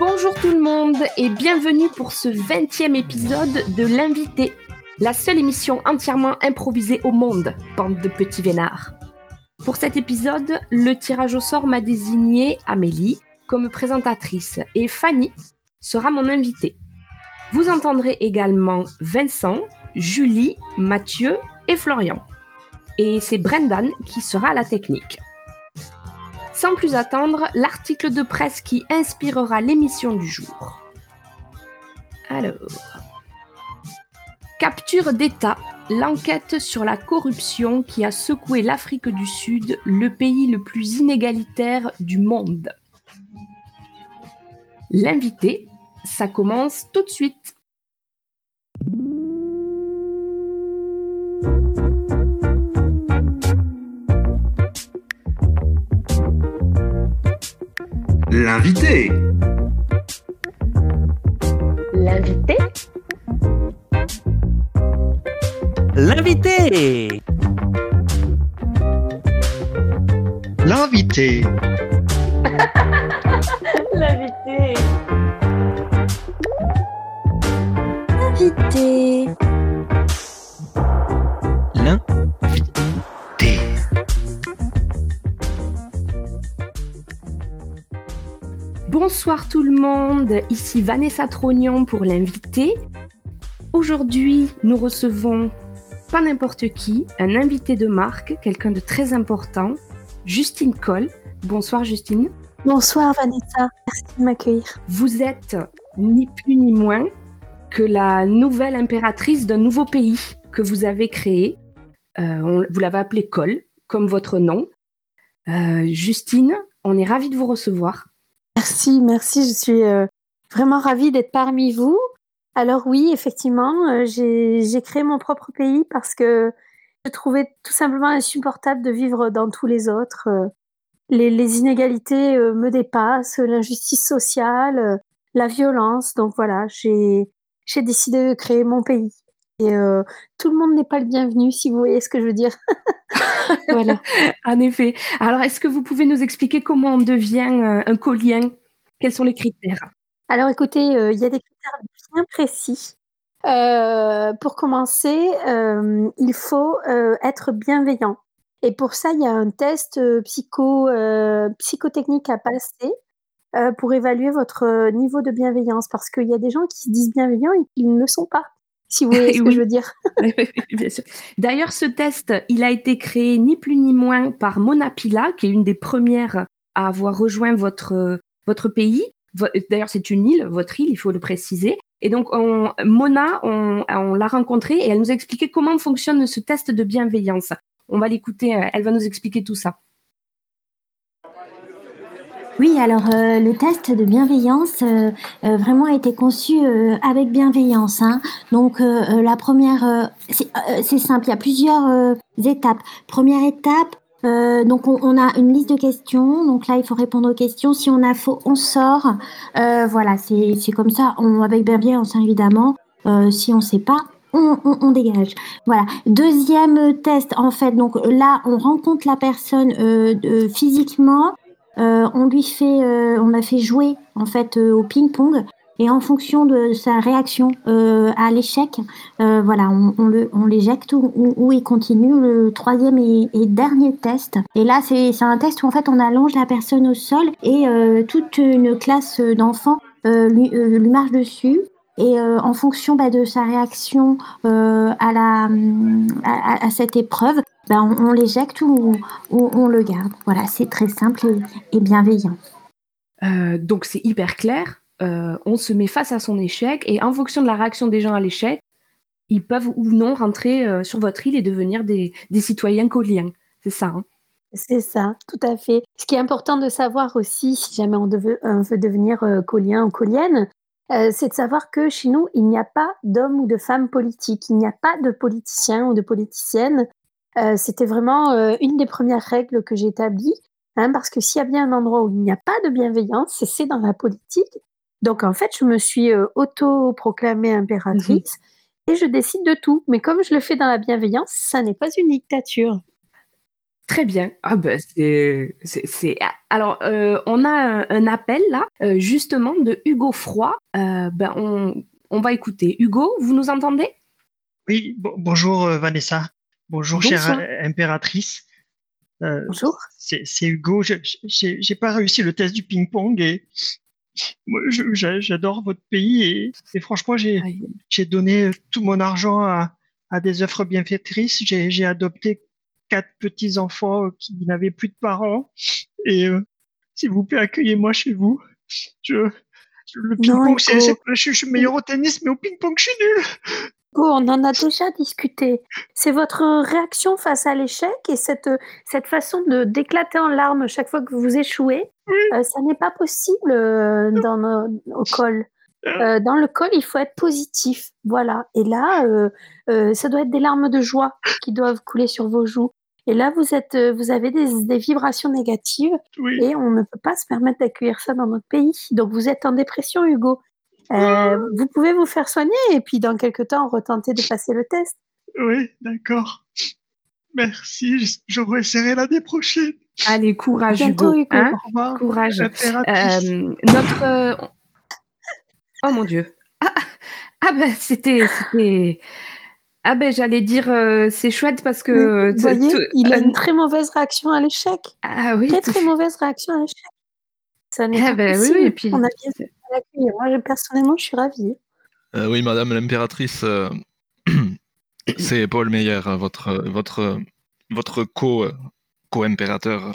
Bonjour tout le monde et bienvenue pour ce 20e épisode de L'invité, la seule émission entièrement improvisée au monde, bande de petits vénards. Pour cet épisode, le tirage au sort m'a désigné Amélie comme présentatrice et Fanny sera mon invitée. Vous entendrez également Vincent, Julie, Mathieu et Florian. Et c'est Brendan qui sera la technique. Sans plus attendre, l'article de presse qui inspirera l'émission du jour. Alors. Capture d'État, l'enquête sur la corruption qui a secoué l'Afrique du Sud, le pays le plus inégalitaire du monde. L'invité, ça commence tout de suite. L'invité. L'invité L'invité L'invité. L'invité Invité. Bonsoir tout le monde, ici Vanessa Trognon pour l'invité. Aujourd'hui, nous recevons pas n'importe qui, un invité de marque, quelqu'un de très important, Justine Coll. Bonsoir Justine. Bonsoir Vanessa, merci de m'accueillir. Vous êtes ni plus ni moins que la nouvelle impératrice d'un nouveau pays que vous avez créé. Euh, on- vous l'avez appelé Coll, comme votre nom. Euh, Justine, on est ravis de vous recevoir. Merci, merci, je suis euh, vraiment ravie d'être parmi vous. Alors oui, effectivement, euh, j'ai créé mon propre pays parce que je trouvais tout simplement insupportable de vivre dans tous les autres. Euh, Les, inégalités me dépassent, l'injustice sociale, la violence. Donc voilà, j'ai décidé de créer mon pays. Et euh, tout le monde n'est pas le bienvenu, si vous voyez ce que je veux dire. voilà. En effet. Alors, est-ce que vous pouvez nous expliquer comment on devient euh, un collien Quels sont les critères? Alors écoutez, euh, il y a des critères bien précis. Euh, pour commencer, il faut être bienveillant. Et pour ça, il y a un test psycho, psychotechnique à passer euh, pour évaluer votre niveau de bienveillance. Parce qu'il y a des gens qui se disent bienveillants et qui ne le sont pas, si vous voyez ce que je veux dire. Bien sûr. D'ailleurs, ce test, il a été créé ni plus ni moins par Mona Pila, qui est une des premières à avoir rejoint votre, votre pays. D'ailleurs, c'est une île, votre île, il faut le préciser. Et donc, on- Mona, on, on l'a rencontrée et elle nous a expliqué comment fonctionne ce test de bienveillance. On va l'écouter, euh, elle va nous expliquer tout ça. Oui, alors euh, le test de bienveillance euh, euh, vraiment a été conçu euh, avec bienveillance. hein. Donc la première, c'est simple, il y a plusieurs étapes. Première étape, donc on, a une liste de questions. Donc là, il faut répondre aux questions. Si on a faux, on sort. Voilà, c'est comme ça. On, avec bienveillance, évidemment. Si on sait pas, on, on, dégage. Voilà. Deuxième test, en fait, donc là, on rencontre la personne physiquement. Euh, on lui fait, euh, on l'a fait jouer en fait euh, au ping-pong et en fonction de sa réaction à l'échec, voilà, on, le, on l'éjecte ou, il continue. Le troisième et, dernier test. Et là, c'est un test où en fait on allonge la personne au sol et toute une classe d'enfants lui, marche dessus. Et en fonction bah, de sa réaction à, la, à cette épreuve, bah, on, on l'éjecte ou, ou on le garde. Voilà, c'est très simple et, et bienveillant. Euh, donc, c'est hyper clair. Euh, on se met face à son échec et en fonction de la réaction des gens à l'échec, ils peuvent ou non rentrer euh, sur votre île et devenir des, des citoyens colliens. C'est ça. hein? C'est ça, tout à fait. Ce qui est important de savoir aussi, si jamais on, veut devenir euh, collien ou collienne, euh, c'est de savoir que chez nous, il n'y a pas d'hommes ou de femmes politiques, il n'y a pas de politiciens ou de politiciennes. Euh, C'était vraiment euh, une des premières règles que j'ai établies, hein, parce que s'il y a bien un endroit où il n'y a pas de bienveillance, c'est- c'est dans la politique. Donc en fait, je me suis euh, auto-proclamée impératrice et je décide de tout. Mais comme je le fais dans la bienveillance, ça n'est pas une dictature. Très bien. Ah ben c'est c'est alors euh, on a un, appel là euh, justement de Hugo Froid. Euh, ben on, on va écouter. Hugo, vous nous entendez? Oui. bonjour Vanessa. Bonjour chère impératrice. bonjour. C'est Hugo. J'ai pas réussi le test du ping-pong et j'adore votre pays et, franchement j'ai donné tout mon argent à, à des œuvres bienfaitrices. J'ai adopté quatre petits enfants euh, qui n'avaient plus de parents. Et euh, s'il vous plaît, accueillez-moi chez vous. Je, le ping-pong, c'est, je, suis meilleur au tennis, mais au ping-pong, je suis nul. On en a déjà discuté. C'est votre réaction face à l'échec et cette, cette façon de d'éclater en larmes chaque fois que vous échouez. Euh, ça n'est pas possible dans nos, au col. dans le col, il faut être positif. Voilà. Et là, ça doit être des larmes de joie qui doivent couler sur vos joues. Et là, vous, êtes, euh, vous avez des, vibrations négatives et on ne peut pas se permettre d'accueillir ça dans notre pays. Donc, vous êtes en dépression, Hugo. Euh, vous pouvez vous faire soigner et puis dans quelques temps, retenter de passer le test. Oui, d'accord. Merci, je réessayerai l'année prochaine. Allez, courage, Hugo. Hein courage. Euh, notre. Oh mon Dieu. Ah, ah ben, c'était. Ah ben j'allais dire euh, c'est chouette parce que vous voyez, il a une très mauvaise réaction à l'échec. Ah oui. Très très mauvaise réaction à l'échec. Ça n'est ah pas ben, Oui, et puis... On a bien Moi personnellement je suis ravie. Euh, oui Madame l'impératrice, euh, c'est Paul Meyer, votre votre votre co co-impérateur.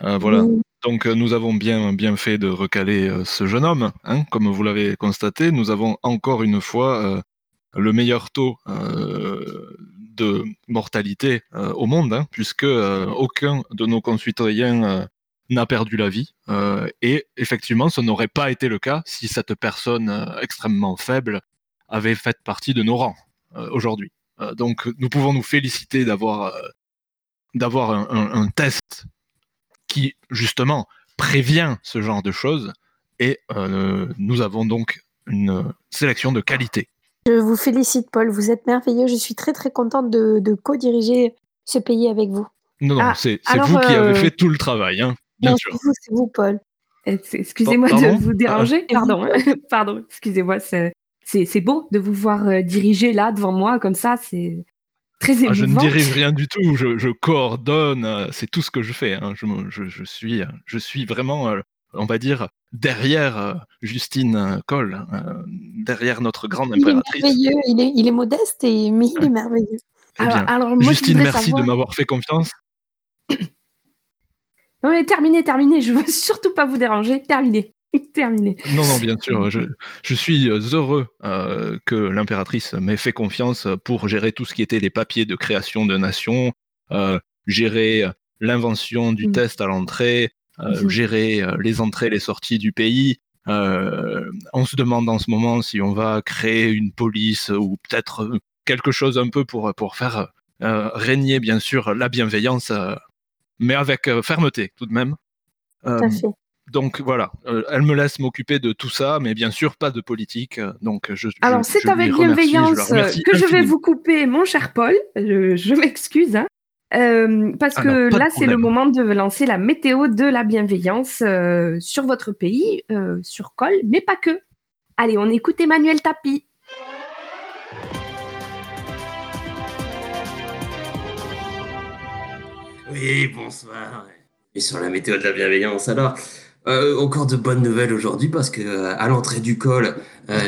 voilà. Donc nous avons bien bien fait de recaler ce jeune homme, hein, comme vous l'avez constaté. Nous avons encore une fois le meilleur taux euh, de mortalité euh, au monde, hein, puisque euh, aucun de nos concitoyens n'a perdu la vie. et effectivement, ce n'aurait pas été le cas si cette personne extrêmement faible avait fait partie de nos rangs aujourd'hui. donc, nous pouvons nous féliciter d'avoir d'avoir un, test qui justement prévient ce genre de choses. Et nous avons donc une sélection de qualité. Je vous félicite, Paul. Vous êtes merveilleux. Je suis très, très contente de, co-diriger ce pays avec vous. Non, non, ah, c'est vous qui avez euh, fait tout le travail, hein, bien sûr. C'est vous, Paul. Eh, excusez-moi de vous déranger. Ah. Pardon, pardon. Excusez-moi. C'est beau de vous voir euh, diriger là devant moi comme ça. C'est très émouvant. Ah, je ne dirige rien du tout. Je, coordonne. Euh, c'est tout ce que je fais. Hein. Je, suis, je suis vraiment on va dire, derrière euh, Justine Cole, euh, derrière notre grande impératrice. Il est merveilleux, il est, modeste, et, mais il est merveilleux. Eh alors, Justine, merci de m'avoir fait confiance. Non mais terminé, terminé, je veux surtout pas vous déranger, terminé. Terminé. Non, non, bien sûr. Je, suis heureux euh, que l'impératrice m'ait fait confiance pour gérer tout ce qui était les papiers de création de nation, gérer l'invention du mm. test à l'entrée, euh, mhm. gérer euh, les entrées, les sorties du pays. Euh, on se demande en ce moment si on va créer une police ou peut-être quelque chose un peu pour, pour faire régner, bien sûr, la bienveillance, mais avec fermeté tout de même. Donc voilà, elle me laisse m'occuper de tout ça, mais bien sûr pas de politique. Donc je, Alors c'est avec bienveillance que je vais vous couper, mon cher Paul. Je, m'excuse. Hein. Euh, parce ah que là, c'est le moment de lancer la météo de la bienveillance euh, sur votre pays, euh, sur Col, mais pas que. Allez, on écoute Emmanuel Tapi. Oui, bonsoir. Et sur la météo de la bienveillance, alors, encore de bonnes nouvelles aujourd'hui parce que à l'entrée du col,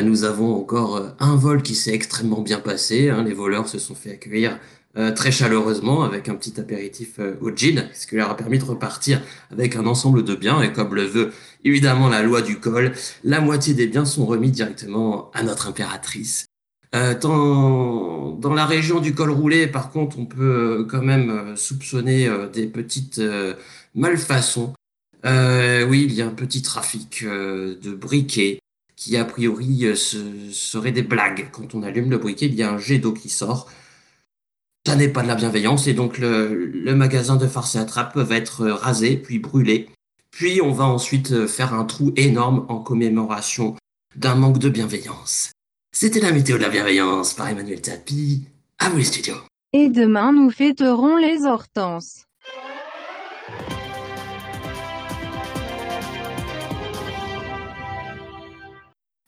nous avons encore un vol qui s'est extrêmement bien passé. Hein. les voleurs se sont fait accueillir euh, très chaleureusement avec un petit apéritif euh, au gin, ce qui leur a permis de repartir avec un ensemble de biens. Et comme le veut évidemment la loi du col, la moitié des biens sont remis directement à notre impératrice. Euh, dans, dans la région du col roulé, par contre, on peut quand même soupçonner des petites malfaçons. oui, il y a un petit trafic de briquets qui a priori ce serait des blagues. Quand on allume le briquet, il y a un jet d'eau qui sort ça n'est pas de la bienveillance et donc le, magasin de farce et attrape va être rasé puis brûlé. Puis on va ensuite faire un trou énorme en commémoration d'un manque de bienveillance. C'était la météo de la bienveillance par Emmanuel Tapi. À vous les studios. Et demain, nous fêterons les hortenses.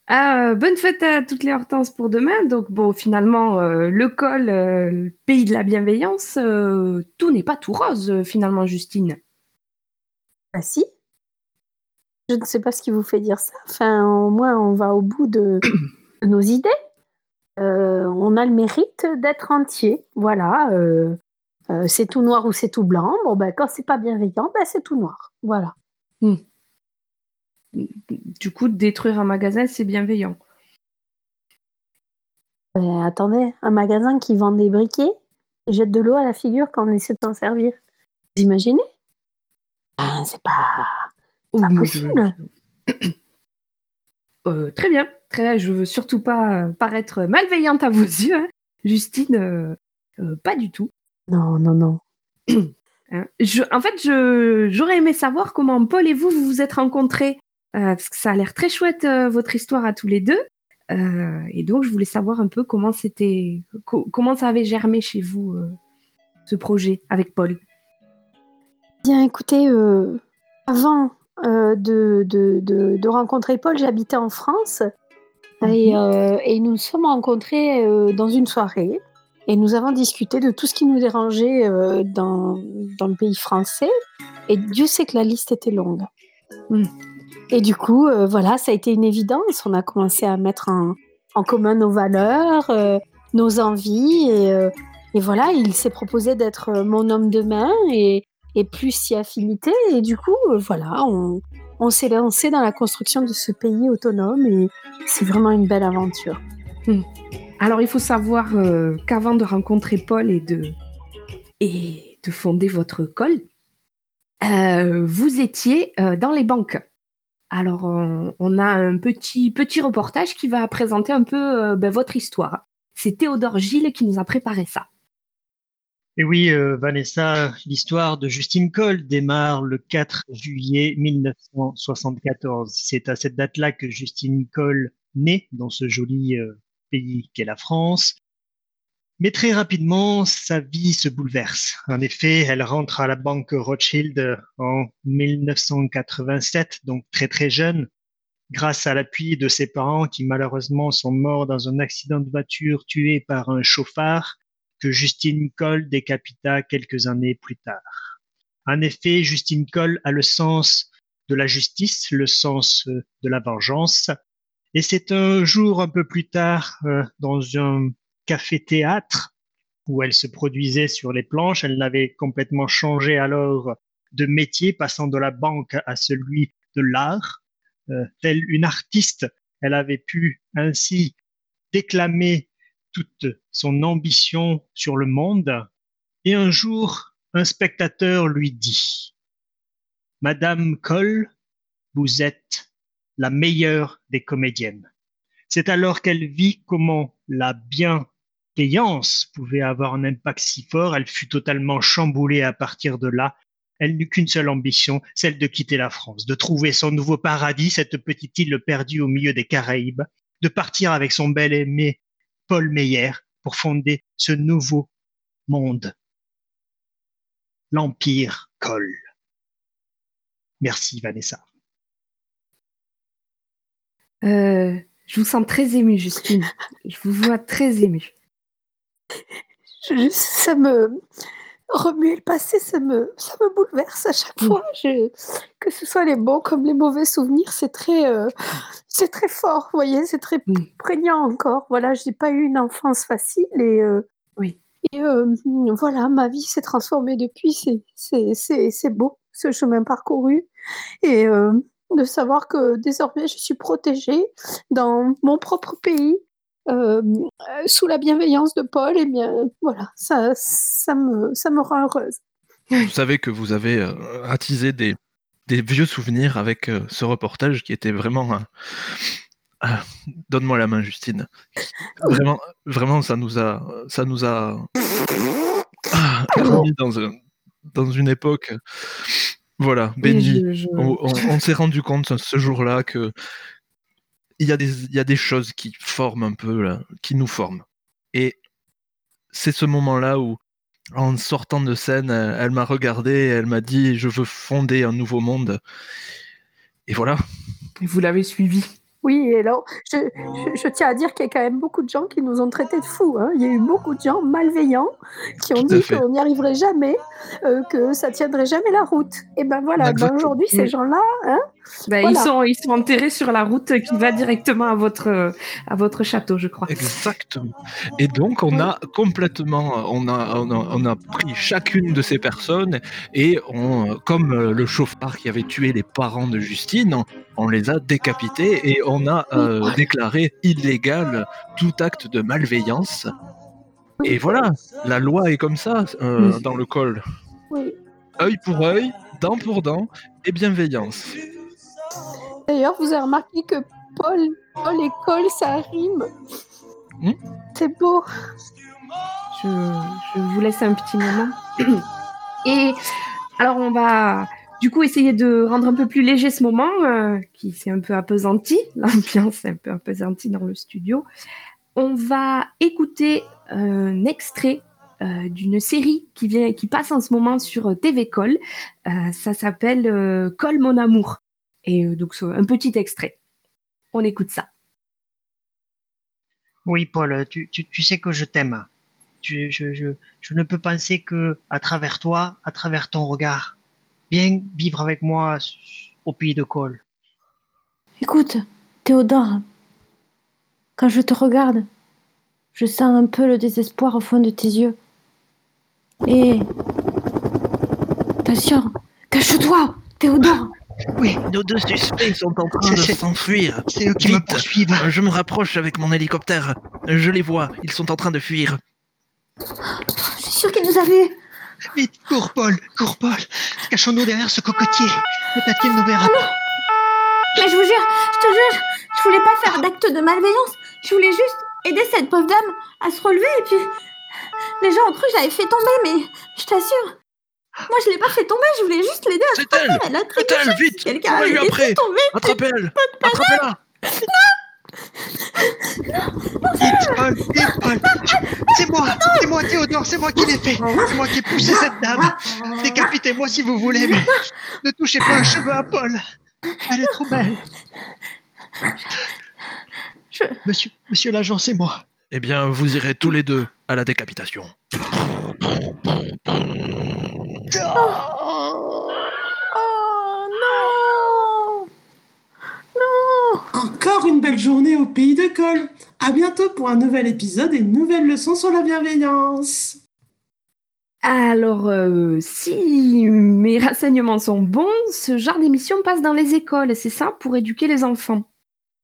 Ah, bonne fête à toutes les Hortenses pour demain. Donc bon, finalement, euh, le col, euh, le pays de la bienveillance, euh, tout n'est pas tout rose finalement, Justine. Ah si. Je ne sais pas ce qui vous fait dire ça. Enfin, au moins, on va au bout de nos idées. on a le mérite d'être entier. Voilà. c'est tout noir ou c'est tout blanc. Bon, ben, quand c'est pas bienveillant, ben, c'est tout noir. Voilà. Hmm du coup, détruire un magasin, c'est bienveillant. Euh, attendez, un magasin qui vend des briquets et jette de l'eau à la figure quand on essaie de s'en servir. Vous imaginez? Ah, C'est pas, pas possible. Euh, très bien, très bien. Je veux surtout pas paraître malveillante à vos yeux, hein. Justine. Euh, pas du tout. Non, non, non. Hein. en fait, j'aurais aimé savoir comment Paul et vous vous vous êtes rencontrés. Euh, parce que ça a l'air très chouette euh, votre histoire à tous les deux. Euh, et donc, je voulais savoir un peu comment c'était, comment ça avait germé chez vous ce projet avec Paul. Bien, écoutez, avant de, de, de, rencontrer Paul, j'habitais en France et, mhm. et, nous nous sommes rencontrés dans une soirée et nous avons discuté de tout ce qui nous dérangeait dans, dans, le pays français. Et Dieu sait que la liste était longue. Hmm. Et du coup, euh, voilà, ça a été une évidence. On a commencé à mettre en, commun nos valeurs, euh, nos envies. Euh, et, voilà, il s'est proposé d'être mon homme de main et, plus si affinité. Et du coup, voilà, on, s'est lancé dans la construction de ce pays autonome et c'est vraiment une belle aventure. Hmm. Alors, il faut savoir qu'avant de rencontrer Paul et de, et de fonder votre col, vous étiez dans les banques. Alors, on, a un petit, petit reportage qui va présenter un peu euh, ben, votre histoire. C'est Théodore Gilles qui nous a préparé ça. Et oui, euh, Vanessa, l'histoire de Justine Cole démarre le 4 juillet 1974. C'est à cette date-là que Justine Cole naît dans ce joli euh, pays qu'est la France. Mais très rapidement, sa vie se bouleverse. En effet, elle rentre à la banque Rothschild en 1987, donc très très jeune, grâce à l'appui de ses parents qui malheureusement sont morts dans un accident de voiture tué par un chauffard que Justine Cole décapita quelques années plus tard. En effet, Justine Cole a le sens de la justice, le sens de la vengeance. Et c'est un jour un peu plus tard, euh, dans un café-théâtre où elle se produisait sur les planches. Elle n'avait complètement changé alors de métier, passant de la banque à celui de l'art. Euh, telle une artiste, elle avait pu ainsi déclamer toute son ambition sur le monde. Et un jour, un spectateur lui dit, Madame Cole, vous êtes la meilleure des comédiennes. C'est alors qu'elle vit comment la bien payance pouvait avoir un impact si fort, elle fut totalement chamboulée à partir de là. Elle n'eut qu'une seule ambition, celle de quitter la France, de trouver son nouveau paradis, cette petite île perdue au milieu des Caraïbes, de partir avec son bel aimé Paul Meyer pour fonder ce nouveau monde. L'Empire colle. Merci Vanessa. Euh, je vous sens très émue, Justine. Je vous vois très émue ça me remuer le passé, ça me, ça me bouleverse à chaque mm. fois. que ce soit les bons comme les mauvais souvenirs, c'est très, euh, c'est très fort, vous voyez, c'est très mm. prégnant encore. Voilà, je n'ai pas eu une enfance facile et, euh, oui. et euh, voilà, ma vie s'est transformée depuis. C'est beau, ce chemin parcouru. Et de savoir que désormais, je suis protégée dans mon propre pays euh, sous la bienveillance de Paul, et eh bien voilà, ça, ça, me, ça me rend heureuse. Vous savez que vous avez euh, attisé des, des vieux souvenirs avec euh, ce reportage qui était vraiment. Ah, donne-moi la main, Justine. Vraiment, vraiment, ça nous a, ça nous a ah, dans, dans une époque. Voilà, béni. on s'est rendu compte ce jour-là que il y, a des, il y a des choses qui forment un peu, là, qui nous forment. Et c'est ce moment-là où en sortant de scène, elle m'a regardé, elle m'a dit je veux fonder un nouveau monde. Et voilà. Et vous l'avez suivi. Oui, et alors, je, je, je tiens à dire qu'il y a quand même beaucoup de gens qui nous ont traités de fous. hein. Il y a eu beaucoup de gens malveillants qui ont Tout dit qu'on n'y arriverait jamais, euh, que ça tiendrait jamais la route. Et ben voilà, ben Exactement. aujourd'hui, ces gens-là, hein, Ben, Voilà. ils, sont, ils sont enterrés sur la route qui va directement à votre, à votre château, je crois. Exactement. Et donc on a complètement, on a, on a, on a pris chacune de ces personnes et on, comme le chauffard qui avait tué les parents de Justine, on, on les a décapités et on a euh, déclaré illégal tout acte de malveillance. Et voilà, la loi est comme ça euh, dans le col. oui. Œil pour œil, dent pour dent et bienveillance. D'ailleurs, vous avez remarqué que Paul, Paul et Cole, ça rime. Hmm. C'est beau. Je, je vous laisse un petit moment. Et alors, on va du coup essayer de rendre un peu plus léger ce moment, euh, qui s'est un peu appesanti. L'ambiance est un peu appesantie dans le studio. On va écouter un extrait euh, d'une série qui, vient, qui passe en ce moment sur TV Col. Euh, ça s'appelle euh, Col mon amour. Et euh, donc, c'est un petit extrait. On écoute ça. Oui, Paul, tu, tu, tu sais que je t'aime. Tu- Je, je, je ne peux penser que à travers toi, à travers ton regard, viens vivre avec moi au pays de Cole. Écoute, Théodore, quand je te regarde, je sens un peu le désespoir au fond de tes yeux. Et... Attention, cache-toi, Théodore. Oui, Nos deux suspects sont en train de s'enfuir. c'est eux qui me Vite. poursuivent. Je me rapproche avec mon hélicoptère. Je les vois, ils sont en train de fuir. Je suis sûre qu'il nous a vus. Vite, cours, Paul, cours, Paul. Cachons-nous derrière ce cocotier. Peut-être qu'il nous verra. Mais je vous jure, je te jure, je voulais pas faire d'acte de malveillance. Je voulais juste aider cette pauvre dame à se relever et puis les gens ont cru que j'avais fait tomber, mais je t'assure, moi je l'ai pas fait tomber, je voulais juste l'aider à se C'est elle. Elle a elle, vite Quelqu'un avait après tomber. Attrapez-elle Attrapez-la Paul. C'est moi, c'est moi, Théodore, c'est moi qui l'ai fait. C'est moi qui ai poussé cette dame. Décapitez-moi si vous voulez, mais ne touchez pas un cheveu à Paul. Elle est trop belle. Monsieur, monsieur l'agent, c'est moi. Eh bien, vous irez tous les deux à la décapitation. Oh non Non Encore une belle journée au pays de Col. À bientôt pour un nouvel épisode et une nouvelle leçon sur la bienveillance. Alors, euh, si mes renseignements sont bons, ce genre d'émission passe dans les écoles, c'est ça, pour éduquer les enfants.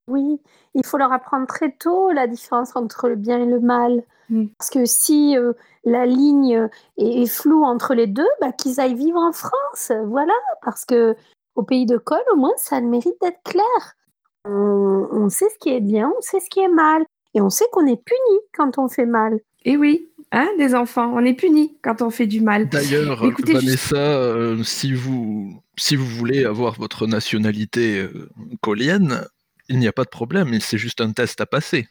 Oui, il faut leur apprendre très tôt la différence entre le bien et le mal. Mm. Parce que si euh, la ligne est, est floue entre les deux, bah, qu'ils aillent vivre en France. Voilà, parce que au pays de Col, au moins, ça a le mérite d'être clair. On, on sait ce qui est bien, on sait ce qui est mal. Et on sait qu'on est puni quand on fait mal. Et oui, hein, les enfants, on est punis quand on fait du mal. D'ailleurs, Écoutez, Vanessa, euh, si, vous, si vous voulez avoir votre nationalité euh, colienne, il n'y a pas de problème, c'est juste un test à passer.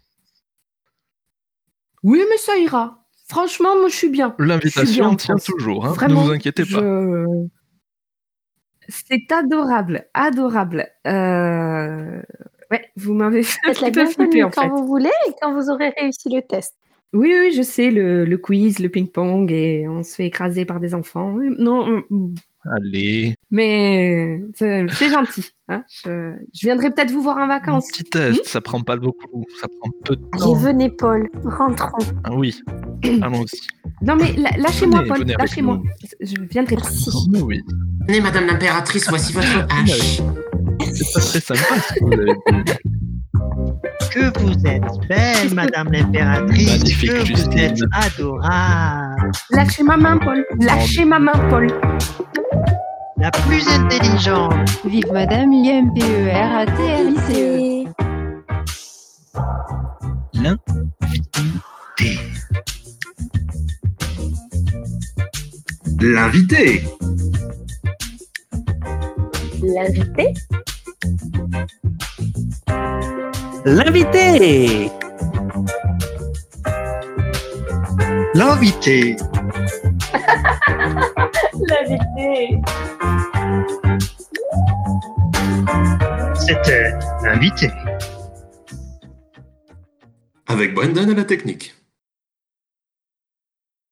Oui, mais ça ira. Franchement, moi, je suis bien. L'invitation en tient France. toujours, hein, ne vous inquiétez pas. je- C'est adorable, adorable. Euh, Ouais, vous m'avez fait un petit peu flipper bienvenue en quand fait. vous voulez et quand vous aurez réussi le test. Oui, oui, je sais, le, le quiz, le ping-pong, et on se fait écraser par des enfants. Non, mm, Allez, mais c'est c'est gentil. hein. Je, je viendrai peut-être vous voir en vacances. petit test, Hmm ça prend pas beaucoup, ça prend peu de temps. Revenez, Paul, rentrons. Ah oui, allons-y. Non, mais lâchez-moi, Paul, lâchez-moi. Je viendrai pas. Merci. Oui, Venez, Madame l'impératrice, voici votre hache. c'est pas très sympa ce que vous avez dit. Que vous êtes belle, Madame l'impératrice. Magnifique, que vous êtes adorable. Lâchez ma main, Paul. Lâchez ma main, Paul. La plus intelligente. Vive Madame IMPER à TRICE. Et- L'invité. L'invité. L'invité L'invité L'invité. L'invité. C'était l'invité. Avec Brendan à la technique.